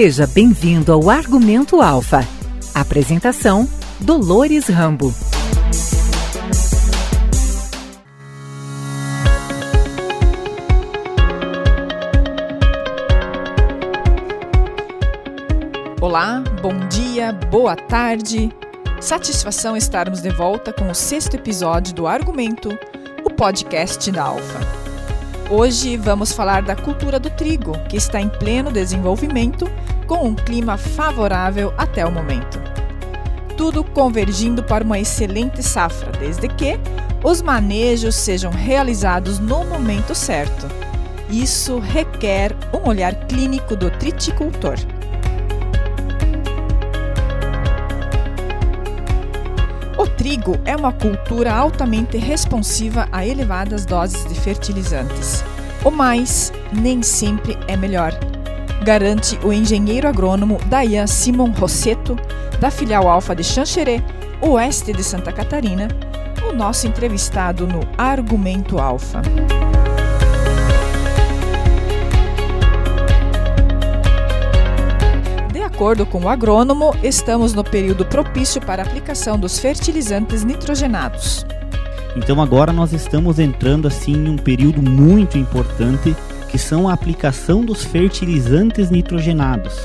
Seja bem-vindo ao Argumento Alfa. Apresentação: Dolores Rambo. Olá, bom dia, boa tarde. Satisfação estarmos de volta com o sexto episódio do Argumento, o podcast da Alfa. Hoje vamos falar da cultura do trigo, que está em pleno desenvolvimento, com um clima favorável até o momento. Tudo convergindo para uma excelente safra, desde que os manejos sejam realizados no momento certo. Isso requer um olhar clínico do triticultor. Trigo é uma cultura altamente responsiva a elevadas doses de fertilizantes. O mais nem sempre é melhor, garante o engenheiro agrônomo Dayan Simon Rosseto, da filial Alfa de Xanxerê, oeste de Santa Catarina, o nosso entrevistado no Argumento Alfa. Acordo com o agrônomo, estamos no período propício para a aplicação dos fertilizantes nitrogenados. Então agora nós estamos entrando assim em um período muito importante, que são a aplicação dos fertilizantes nitrogenados.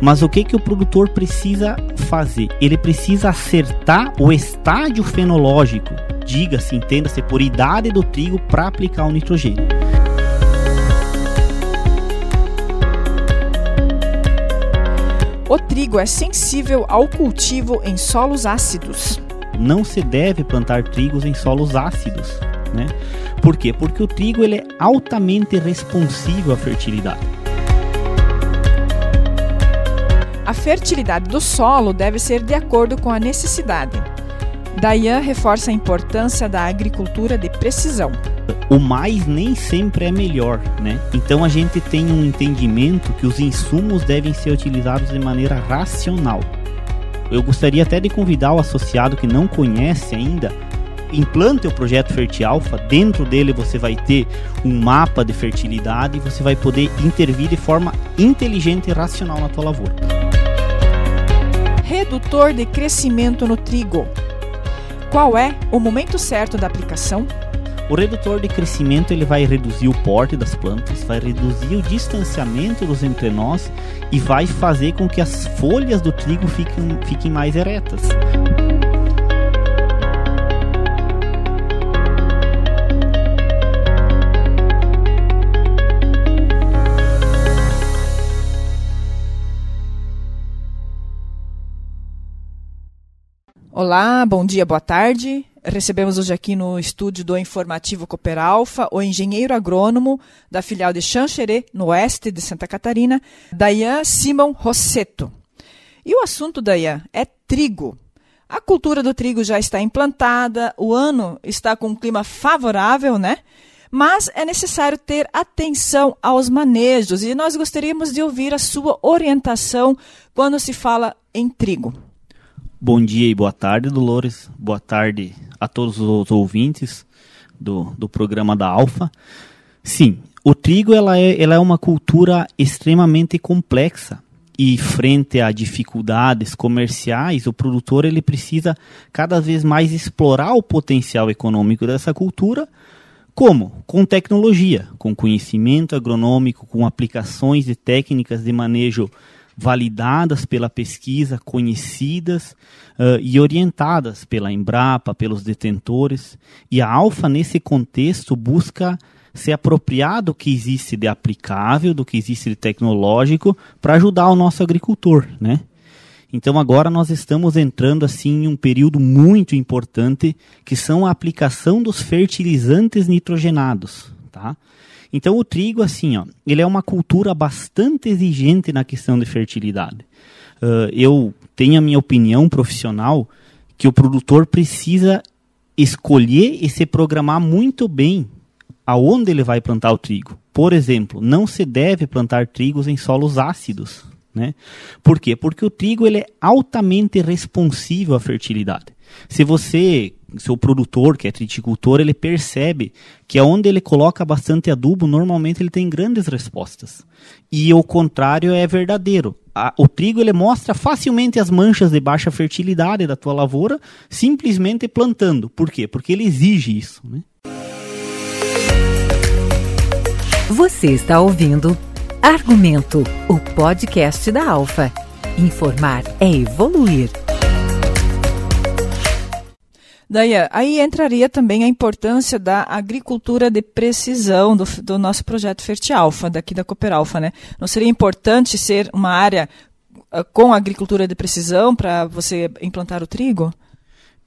Mas o que que o produtor precisa fazer? Ele precisa acertar o estágio fenológico, diga-se, entenda-se por idade do trigo para aplicar o nitrogênio. O trigo é sensível ao cultivo em solos ácidos. Não se deve plantar trigos em solos ácidos, né? Por quê? Porque o trigo ele é altamente responsivo à fertilidade. A fertilidade do solo deve ser de acordo com a necessidade. Dayan reforça a importância da agricultura de precisão o mais nem sempre é melhor, né? Então a gente tem um entendimento que os insumos devem ser utilizados de maneira racional. Eu gostaria até de convidar o associado que não conhece ainda, implante o projeto Fertialfa, dentro dele você vai ter um mapa de fertilidade e você vai poder intervir de forma inteligente e racional na tua lavoura. Redutor de crescimento no trigo. Qual é o momento certo da aplicação? O redutor de crescimento ele vai reduzir o porte das plantas, vai reduzir o distanciamento dos entrenós e vai fazer com que as folhas do trigo fiquem, fiquem mais eretas. Olá, bom dia, boa tarde. Recebemos hoje aqui no estúdio do Informativo Cooper Alfa o engenheiro agrônomo da filial de Xanxerê, no oeste de Santa Catarina, Dayan Simon Rosseto. E o assunto, Dayan, é trigo. A cultura do trigo já está implantada, o ano está com um clima favorável, né? Mas é necessário ter atenção aos manejos e nós gostaríamos de ouvir a sua orientação quando se fala em trigo. Bom dia e boa tarde, Dolores. Boa tarde a todos os ouvintes do, do programa da Alfa. Sim, o trigo ela é, ela é uma cultura extremamente complexa e frente a dificuldades comerciais, o produtor ele precisa cada vez mais explorar o potencial econômico dessa cultura. Como? Com tecnologia, com conhecimento agronômico, com aplicações de técnicas de manejo validadas pela pesquisa, conhecidas uh, e orientadas pela Embrapa, pelos detentores. E a Alfa, nesse contexto, busca se apropriar do que existe de aplicável, do que existe de tecnológico, para ajudar o nosso agricultor, né? Então agora nós estamos entrando assim em um período muito importante, que são a aplicação dos fertilizantes nitrogenados, tá? Então o trigo, assim, ó, ele é uma cultura bastante exigente na questão de fertilidade. Uh, eu tenho a minha opinião profissional que o produtor precisa escolher e se programar muito bem aonde ele vai plantar o trigo. Por exemplo, não se deve plantar trigos em solos ácidos. Né? Por quê? Porque o trigo ele é altamente responsivo à fertilidade. Se você seu produtor, que é triticultor, ele percebe que onde ele coloca bastante adubo, normalmente ele tem grandes respostas. E o contrário é verdadeiro. A, o trigo ele mostra facilmente as manchas de baixa fertilidade da tua lavoura, simplesmente plantando. Por quê? Porque ele exige isso. Né? Você está ouvindo Argumento, o podcast da Alfa. Informar é evoluir. Daí, aí entraria também a importância da agricultura de precisão do, do nosso projeto Fertialfa, daqui da Cooperalfa, né? Não seria importante ser uma área uh, com agricultura de precisão para você implantar o trigo?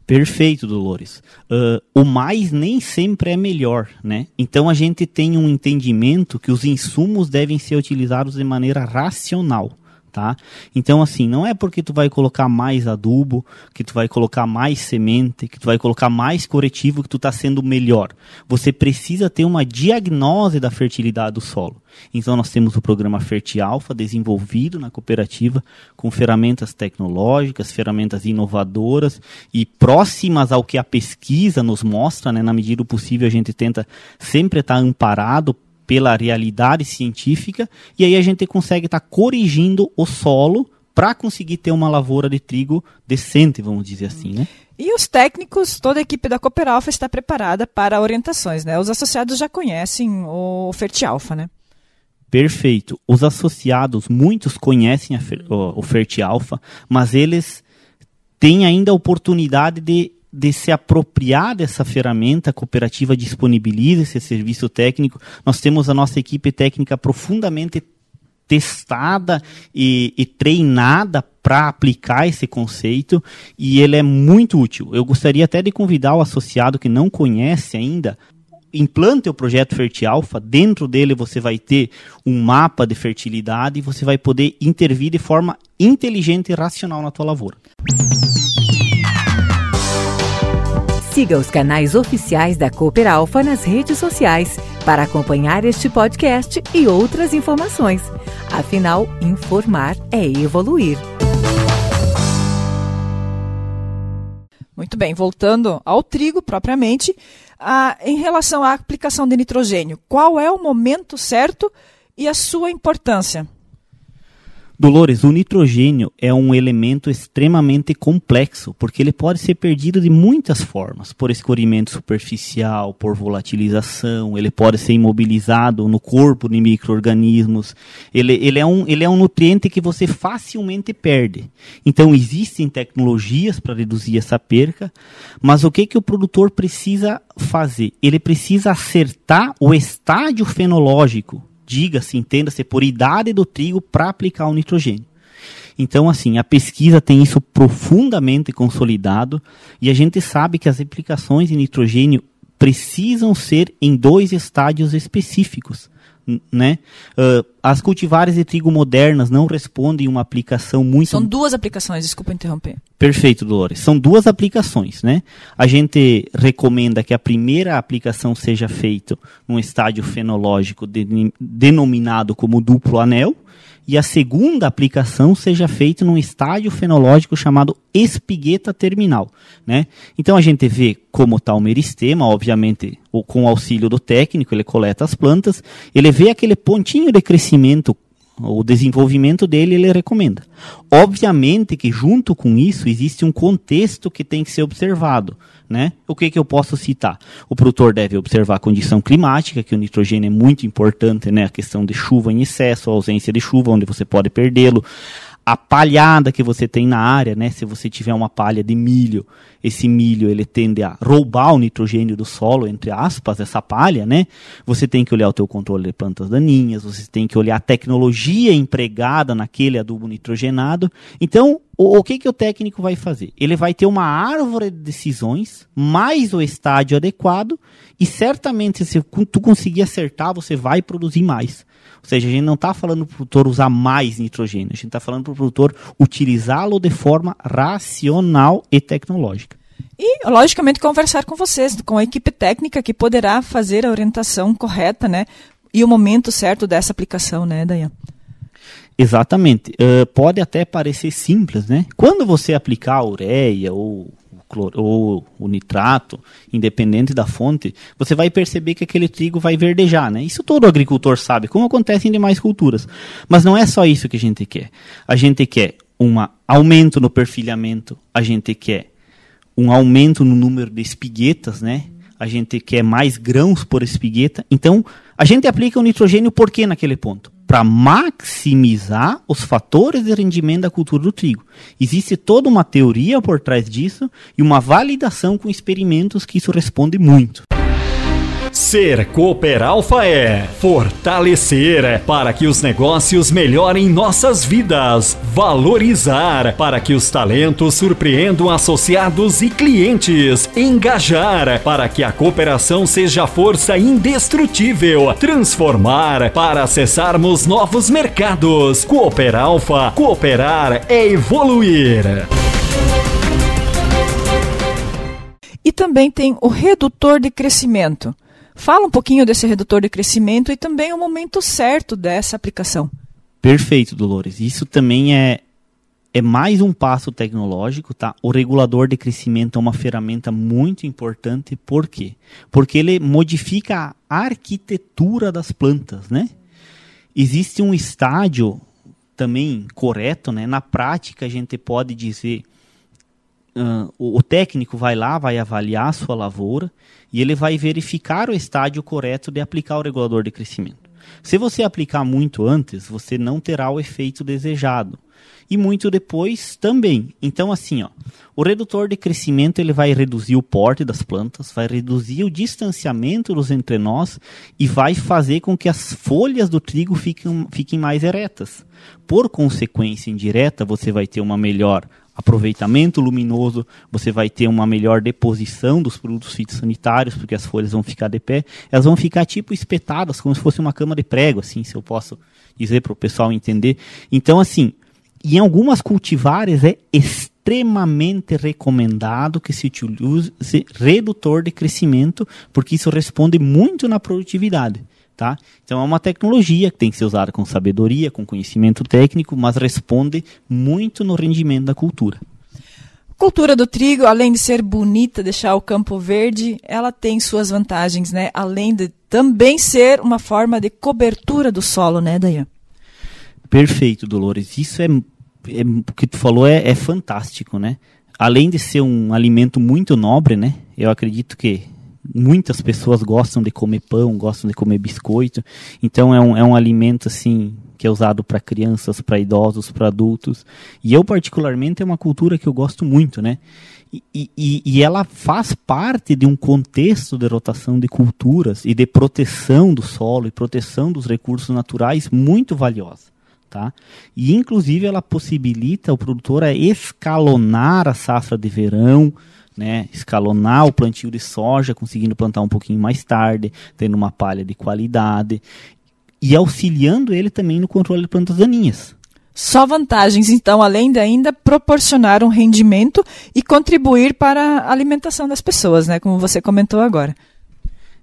Perfeito, Dolores. Uh, o mais nem sempre é melhor, né? Então a gente tem um entendimento que os insumos devem ser utilizados de maneira racional tá? Então assim, não é porque tu vai colocar mais adubo, que tu vai colocar mais semente, que tu vai colocar mais corretivo que tu está sendo melhor. Você precisa ter uma diagnose da fertilidade do solo. Então nós temos o programa Fertialfa desenvolvido na cooperativa com ferramentas tecnológicas, ferramentas inovadoras e próximas ao que a pesquisa nos mostra, né? Na medida do possível a gente tenta sempre estar tá amparado pela realidade científica e aí a gente consegue estar tá corrigindo o solo para conseguir ter uma lavoura de trigo decente, vamos dizer assim, né? E os técnicos, toda a equipe da Cooperalfa está preparada para orientações, né? Os associados já conhecem o Fertialfa, né? Perfeito. Os associados, muitos conhecem o, o Fertialfa, mas eles têm ainda a oportunidade de de se apropriar dessa ferramenta, a cooperativa disponibiliza esse serviço técnico. Nós temos a nossa equipe técnica profundamente testada e, e treinada para aplicar esse conceito e ele é muito útil. Eu gostaria até de convidar o associado que não conhece ainda implante o projeto Fertialfa, dentro dele você vai ter um mapa de fertilidade e você vai poder intervir de forma inteligente e racional na tua lavoura. Siga os canais oficiais da Cooper Alfa nas redes sociais para acompanhar este podcast e outras informações. Afinal, informar é evoluir. Muito bem, voltando ao trigo propriamente, a, em relação à aplicação de nitrogênio, qual é o momento certo e a sua importância? Dolores, o nitrogênio é um elemento extremamente complexo, porque ele pode ser perdido de muitas formas, por escorrimento superficial, por volatilização, ele pode ser imobilizado no corpo de micro-organismos, ele, ele, é um, ele é um nutriente que você facilmente perde. Então existem tecnologias para reduzir essa perca, mas o que, que o produtor precisa fazer? Ele precisa acertar o estágio fenológico diga-se, entenda-se, por idade do trigo para aplicar o nitrogênio. Então, assim, a pesquisa tem isso profundamente consolidado e a gente sabe que as aplicações de nitrogênio precisam ser em dois estádios específicos né? Uh, as cultivares de trigo modernas não respondem uma aplicação muito. São duas aplicações, desculpa interromper. Perfeito, Dolores. São duas aplicações, né? A gente recomenda que a primeira aplicação seja feita num estádio fenológico de, denominado como duplo anel, e a segunda aplicação seja feita num estágio fenológico chamado espigueta terminal. Né? Então a gente vê como está o meristema, obviamente com o auxílio do técnico, ele coleta as plantas, ele vê aquele pontinho de crescimento o desenvolvimento dele ele recomenda. Obviamente que junto com isso existe um contexto que tem que ser observado. Né? O que, que eu posso citar? O produtor deve observar a condição climática, que o nitrogênio é muito importante, né? a questão de chuva em excesso, ausência de chuva, onde você pode perdê-lo, a palhada que você tem na área, né? Se você tiver uma palha de milho, esse milho ele tende a roubar o nitrogênio do solo, entre aspas, essa palha, né? Você tem que olhar o teu controle de plantas daninhas, você tem que olhar a tecnologia empregada naquele adubo nitrogenado. Então, o, o que que o técnico vai fazer? Ele vai ter uma árvore de decisões, mais o estádio adequado, e certamente se tu conseguir acertar, você vai produzir mais. Ou seja, a gente não está falando para o produtor usar mais nitrogênio, a gente está falando para o produtor utilizá-lo de forma racional e tecnológica. E, logicamente, conversar com vocês, com a equipe técnica que poderá fazer a orientação correta, né? E o momento certo dessa aplicação, né, Dayan? Exatamente. Uh, pode até parecer simples, né? Quando você aplicar a ureia ou ou o nitrato, independente da fonte, você vai perceber que aquele trigo vai verdejar, né? Isso todo agricultor sabe, como acontece em demais culturas. Mas não é só isso que a gente quer. A gente quer um aumento no perfilhamento, a gente quer um aumento no número de espiguetas, né? A gente quer mais grãos por espigueta. Então, a gente aplica o nitrogênio por quê naquele ponto? Para maximizar os fatores de rendimento da cultura do trigo. Existe toda uma teoria por trás disso e uma validação com experimentos que isso responde muito. Ser Cooper Alpha é fortalecer para que os negócios melhorem nossas vidas, valorizar para que os talentos surpreendam associados e clientes, engajar para que a cooperação seja força indestrutível, transformar para acessarmos novos mercados. Cooper Alpha, cooperar é evoluir. E também tem o redutor de crescimento. Fala um pouquinho desse redutor de crescimento e também o momento certo dessa aplicação. Perfeito, Dolores. Isso também é, é mais um passo tecnológico, tá? O regulador de crescimento é uma ferramenta muito importante, por quê? Porque ele modifica a arquitetura das plantas, né? Existe um estágio também correto, né? Na prática a gente pode dizer uh, o, o, técnico vai lá, vai avaliar a sua lavoura e ele vai verificar o estágio correto de aplicar o regulador de crescimento. Se você aplicar muito antes, você não terá o efeito desejado. E muito depois também. Então, assim, ó, o redutor de crescimento ele vai reduzir o porte das plantas, vai reduzir o distanciamento dos entrenós e vai fazer com que as folhas do trigo fiquem, fiquem mais eretas. Por consequência indireta, você vai ter uma melhor aproveitamento luminoso, você vai ter uma melhor deposição dos produtos fitossanitários, porque as folhas vão ficar de pé, elas vão ficar tipo espetadas, como se fosse uma cama de prego, assim, se eu posso dizer para o pessoal entender. Então, assim, em algumas cultivares é extremamente recomendado que se utilize redutor de crescimento, porque isso responde muito na produtividade. Tá? Então é uma tecnologia que tem que ser usada com sabedoria, com conhecimento técnico, mas responde muito no rendimento da cultura. Cultura do trigo, além de ser bonita, deixar o campo verde, ela tem suas vantagens, né? Além de também ser uma forma de cobertura do solo, né, Dayan? Perfeito, Dolores. Isso é, é o que tu falou é, é fantástico, né? Além de ser um alimento muito nobre, né? Eu acredito que muitas pessoas gostam de comer pão, gostam de comer biscoito. Então é um, é um alimento assim que é usado para crianças, para idosos, para adultos. E eu particularmente é uma cultura que eu gosto muito, né? E, e, e ela faz parte de um contexto de rotação de culturas e de proteção do solo e proteção dos recursos naturais muito valiosa. Tá? E inclusive ela possibilita o produtor a escalonar a safra de verão, né, escalonar o plantio de soja, conseguindo plantar um pouquinho mais tarde, tendo uma palha de qualidade e auxiliando ele também no controle de plantas daninhas. Só vantagens, então, além de ainda proporcionar um rendimento e contribuir para a alimentação das pessoas, né, como você comentou agora.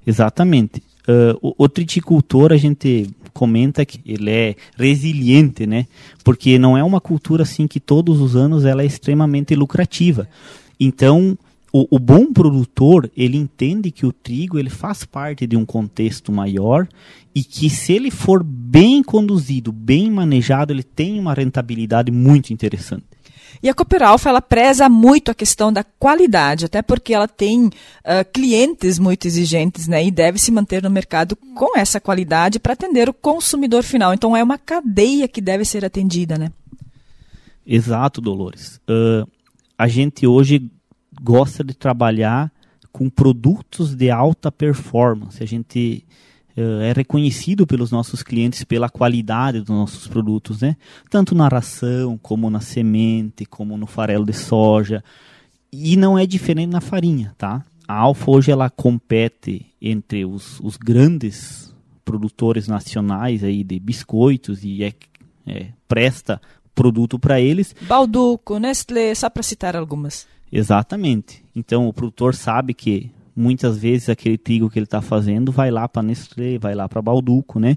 Exatamente. Uh, o, o triticultor, a gente comenta que ele é resiliente, né? Porque não é uma cultura assim que todos os anos ela é extremamente lucrativa. Então, o, o, bom produtor ele entende que o trigo ele faz parte de um contexto maior e que se ele for bem conduzido, bem manejado, ele tem uma rentabilidade muito interessante. E a Cooper Alpha, ela preza muito a questão da qualidade, até porque ela tem uh, clientes muito exigentes, né? E deve se manter no mercado com essa qualidade para atender o consumidor final. Então é uma cadeia que deve ser atendida, né? Exato, Dolores. Uh, a gente hoje gosta de trabalhar com produtos de alta performance. A gente uh, é reconhecido pelos nossos clientes pela qualidade dos nossos produtos, né? Tanto na ração, como na semente, como no farelo de soja. E não é diferente na farinha, tá? A Alfa hoje ela compete entre os, os grandes produtores nacionais aí de biscoitos e é, é, presta produto para eles. Balduco, Nestlé, só para citar algumas. Exatamente. Então o produtor sabe que muitas vezes aquele trigo que ele está fazendo vai lá para Nestlé, vai lá para Balduco, né?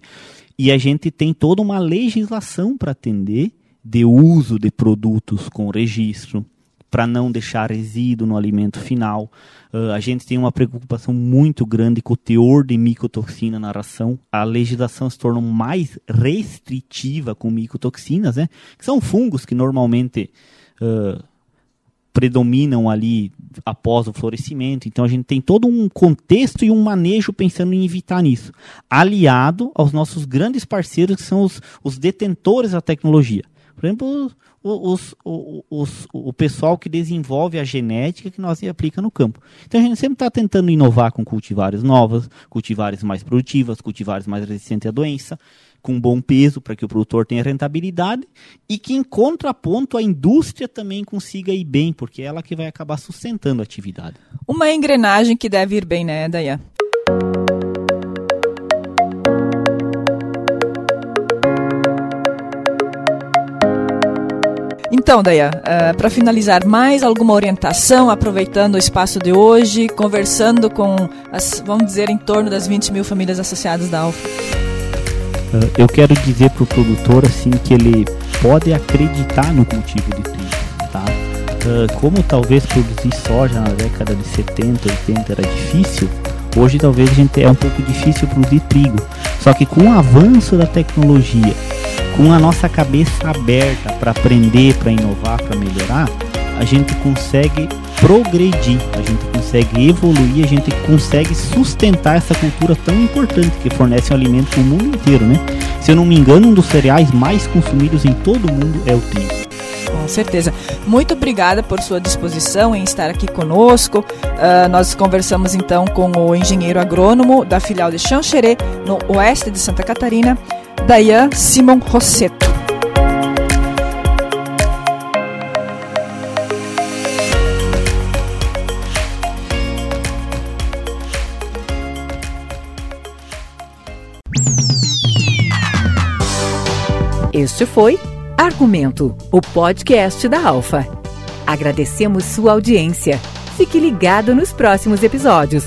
E a gente tem toda uma legislação para atender de uso de produtos com registro, para não deixar resíduo no alimento final. Uh, a gente tem uma preocupação muito grande com o teor de micotoxina na ração. A legislação se tornou mais restritiva com micotoxinas, né? Que são fungos que normalmente uh, predominam ali após o florescimento. Então a gente tem todo um contexto e um manejo pensando em evitar isso, aliado aos nossos grandes parceiros que são os, os detentores da tecnologia. Por exemplo, os, os, os, o pessoal que desenvolve a genética que nós aplica no campo. Então a gente sempre está tentando inovar com cultivares novas, cultivares mais produtivas, cultivares mais resistentes à doença, com bom peso para que o produtor tenha rentabilidade e que em contraponto a indústria também consiga ir bem, porque é ela que vai acabar sustentando a atividade. Uma engrenagem que deve ir bem, né, Dayan? Então, Daya, uh, eh, para finalizar, mais alguma orientação, aproveitando o espaço de hoje, conversando com, as, vamos dizer, em torno das 20 mil famílias associadas da Alfa? Uh, eu quero dizer para o produtor assim que ele pode acreditar no cultivo de trigo, tá? Uh, como talvez produzir soja na década de 70, 80 era difícil, hoje talvez a gente é um pouco difícil produzir trigo. Só que com o avanço da tecnologia com a nossa cabeça aberta para aprender, para inovar, para melhorar, a gente consegue progredir, a gente consegue evoluir, a gente consegue sustentar essa cultura tão importante que fornece um alimento para o mundo inteiro, né? Se eu não me engano, um dos cereais mais consumidos em todo o mundo é o trigo. Com certeza. Muito obrigada por sua disposição em estar aqui conosco. Uh, nós conversamos então com o engenheiro agrônomo da filial de Xanxerê, no oeste de Santa Catarina, Dayan Simon Rosseto. Este foi Argumento, o podcast da Alfa. Agradecemos sua audiência. Fique ligado nos próximos episódios.